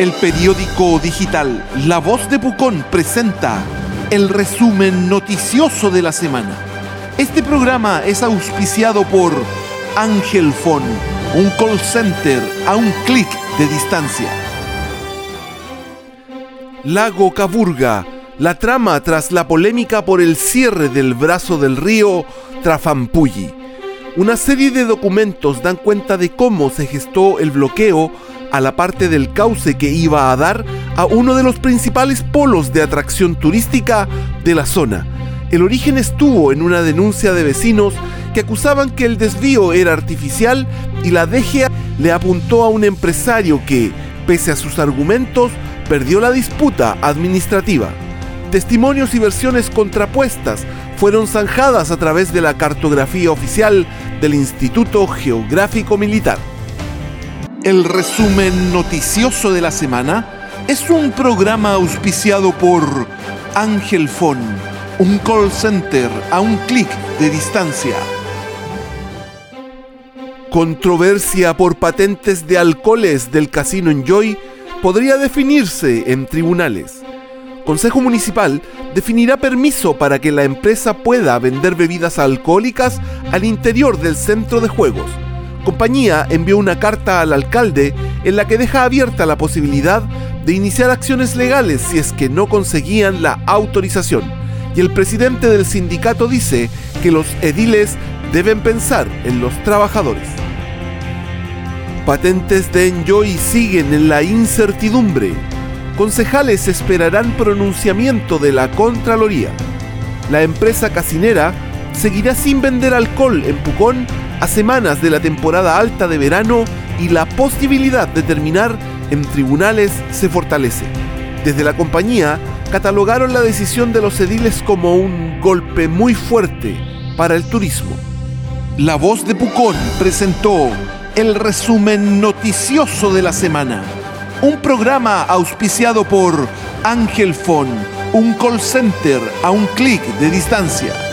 El periódico digital La Voz de Pucón presenta el resumen noticioso de la semana. Este programa es auspiciado por Ángel Phone, un call center a un clic de distancia. Lago Caburga, la trama tras la polémica por el cierre del brazo del río Trafampulli. Una serie de documentos dan cuenta de cómo se gestó el bloqueo a la parte del cauce que iba a dar a uno de los principales polos de atracción turística de la zona. El origen estuvo en una denuncia de vecinos que acusaban que el desvío era artificial y la DGA le apuntó a un empresario que, pese a sus argumentos, perdió la disputa administrativa. Testimonios y versiones contrapuestas fueron zanjadas a través de la cartografía oficial del Instituto Geográfico Militar. El resumen noticioso de la semana es un programa auspiciado por Ángel Phone, un call center a un clic de distancia. Controversia por patentes de alcoholes del casino Enjoy podría definirse en tribunales. Consejo Municipal definirá permiso para que la empresa pueda vender bebidas alcohólicas al interior del centro de juegos compañía envió una carta al alcalde en la que deja abierta la posibilidad de iniciar acciones legales si es que no conseguían la autorización. Y el presidente del sindicato dice que los ediles deben pensar en los trabajadores. Patentes de Enjoy siguen en la incertidumbre. Concejales esperarán pronunciamiento de la Contraloría. La empresa casinera seguirá sin vender alcohol en Pucón a semanas de la temporada alta de verano y la posibilidad de terminar en tribunales se fortalece. Desde la compañía catalogaron la decisión de los ediles como un golpe muy fuerte para el turismo. La voz de Pucón presentó el resumen noticioso de la semana. Un programa auspiciado por Ángel Fon, un call center a un clic de distancia.